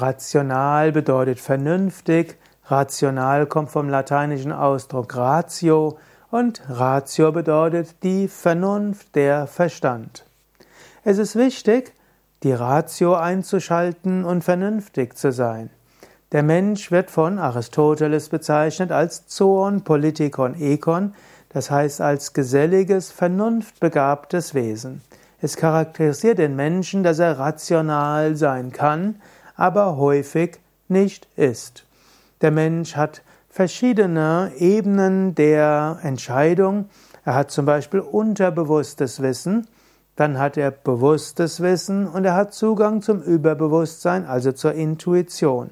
Rational bedeutet vernünftig, rational kommt vom lateinischen Ausdruck ratio und ratio bedeutet die Vernunft, der Verstand. Es ist wichtig, die Ratio einzuschalten und vernünftig zu sein. Der Mensch wird von Aristoteles bezeichnet als Zoon Politikon Ekon, das heißt als geselliges, vernunftbegabtes Wesen. Es charakterisiert den Menschen, dass er rational sein kann, aber häufig nicht ist. Der Mensch hat verschiedene Ebenen der Entscheidung. Er hat zum Beispiel unterbewusstes Wissen, dann hat er bewusstes Wissen und er hat Zugang zum Überbewusstsein, also zur Intuition.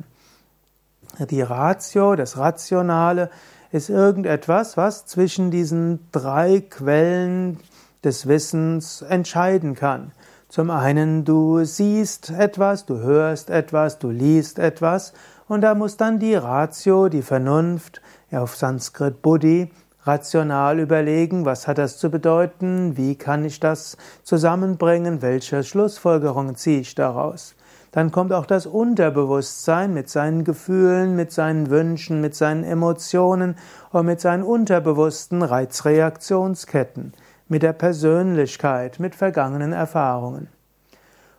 Die Ratio, das Rationale, ist irgendetwas, was zwischen diesen drei Quellen des Wissens entscheiden kann. Zum einen, du siehst etwas, du hörst etwas, du liest etwas und da muss dann die Ratio, die Vernunft, auf Sanskrit Buddhi, rational überlegen, was hat das zu bedeuten, wie kann ich das zusammenbringen, welche Schlussfolgerungen ziehe ich daraus. Dann kommt auch das Unterbewusstsein mit seinen Gefühlen, mit seinen Wünschen, mit seinen Emotionen und mit seinen unterbewussten Reizreaktionsketten, mit der Persönlichkeit, mit vergangenen Erfahrungen.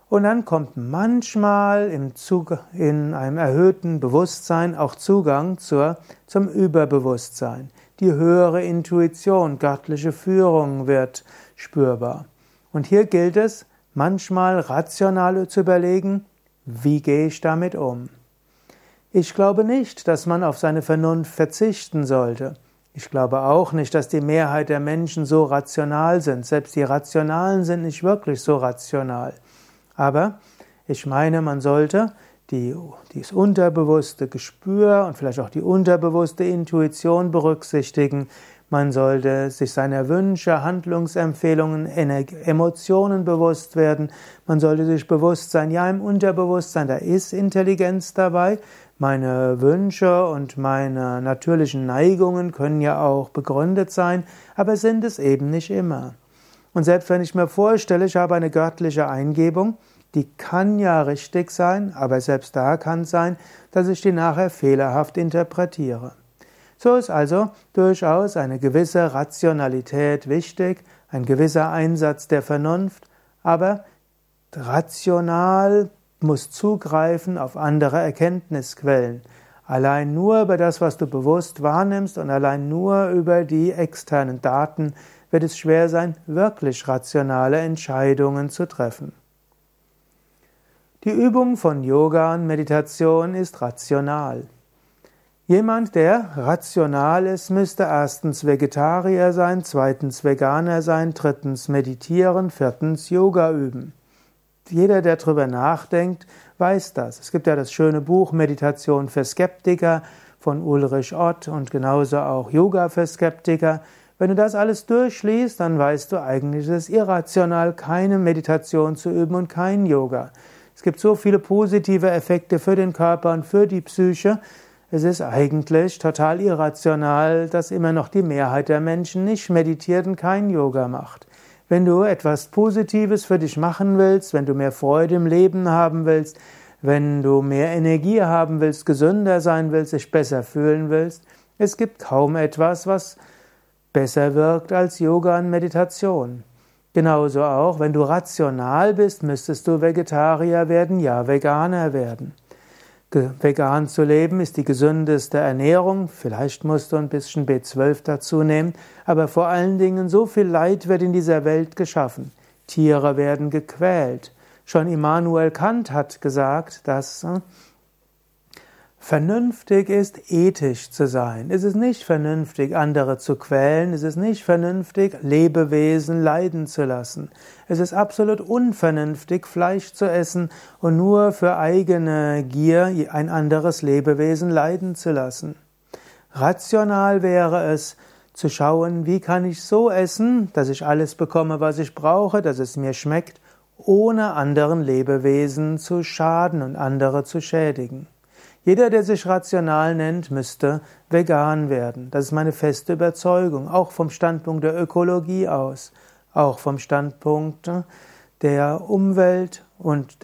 Und dann kommt manchmal im Zug, in einem erhöhten Bewusstsein auch Zugang zur, zum Überbewusstsein. Die höhere Intuition, göttliche Führung wird spürbar. Und hier gilt es, manchmal rational zu überlegen, wie gehe ich damit um? Ich glaube nicht, dass man auf seine Vernunft verzichten sollte. Ich glaube auch nicht, dass die Mehrheit der Menschen so rational sind. Selbst die Rationalen sind nicht wirklich so rational. Aber ich meine, man sollte die, dieses unterbewusste Gespür und vielleicht auch die unterbewusste Intuition berücksichtigen, man sollte sich seiner Wünsche, Handlungsempfehlungen, Emotionen bewusst werden. Man sollte sich bewusst sein, ja, im Unterbewusstsein, da ist Intelligenz dabei. Meine Wünsche und meine natürlichen Neigungen können ja auch begründet sein, aber sind es eben nicht immer. Und selbst wenn ich mir vorstelle, ich habe eine göttliche Eingebung, die kann ja richtig sein, aber selbst da kann es sein, dass ich die nachher fehlerhaft interpretiere. So ist also durchaus eine gewisse Rationalität wichtig, ein gewisser Einsatz der Vernunft, aber rational muss zugreifen auf andere Erkenntnisquellen. Allein nur über das, was du bewusst wahrnimmst und allein nur über die externen Daten wird es schwer sein, wirklich rationale Entscheidungen zu treffen. Die Übung von Yoga und Meditation ist rational. Jemand, der rational ist, müsste erstens Vegetarier sein, zweitens Veganer sein, drittens meditieren, viertens Yoga üben. Jeder, der darüber nachdenkt, weiß das. Es gibt ja das schöne Buch Meditation für Skeptiker von Ulrich Ott und genauso auch Yoga für Skeptiker. Wenn du das alles durchliest, dann weißt du eigentlich, es ist irrational, keine Meditation zu üben und kein Yoga. Es gibt so viele positive Effekte für den Körper und für die Psyche, es ist eigentlich total irrational, dass immer noch die Mehrheit der Menschen nicht meditiert und kein Yoga macht. Wenn du etwas Positives für dich machen willst, wenn du mehr Freude im Leben haben willst, wenn du mehr Energie haben willst, gesünder sein willst, dich besser fühlen willst, es gibt kaum etwas, was besser wirkt als Yoga und Meditation. Genauso auch, wenn du rational bist, müsstest du Vegetarier werden, ja Veganer werden. Vegan zu leben ist die gesündeste Ernährung. Vielleicht musst du ein bisschen B12 dazu nehmen. Aber vor allen Dingen, so viel Leid wird in dieser Welt geschaffen. Tiere werden gequält. Schon Immanuel Kant hat gesagt, dass äh, Vernünftig ist, ethisch zu sein. Es ist nicht vernünftig, andere zu quälen. Es ist nicht vernünftig, Lebewesen leiden zu lassen. Es ist absolut unvernünftig, Fleisch zu essen und nur für eigene Gier ein anderes Lebewesen leiden zu lassen. Rational wäre es, zu schauen, wie kann ich so essen, dass ich alles bekomme, was ich brauche, dass es mir schmeckt, ohne anderen Lebewesen zu schaden und andere zu schädigen. Jeder, der sich rational nennt, müsste vegan werden. Das ist meine feste Überzeugung, auch vom Standpunkt der Ökologie aus, auch vom Standpunkt der Umwelt und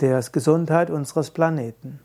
der Gesundheit unseres Planeten.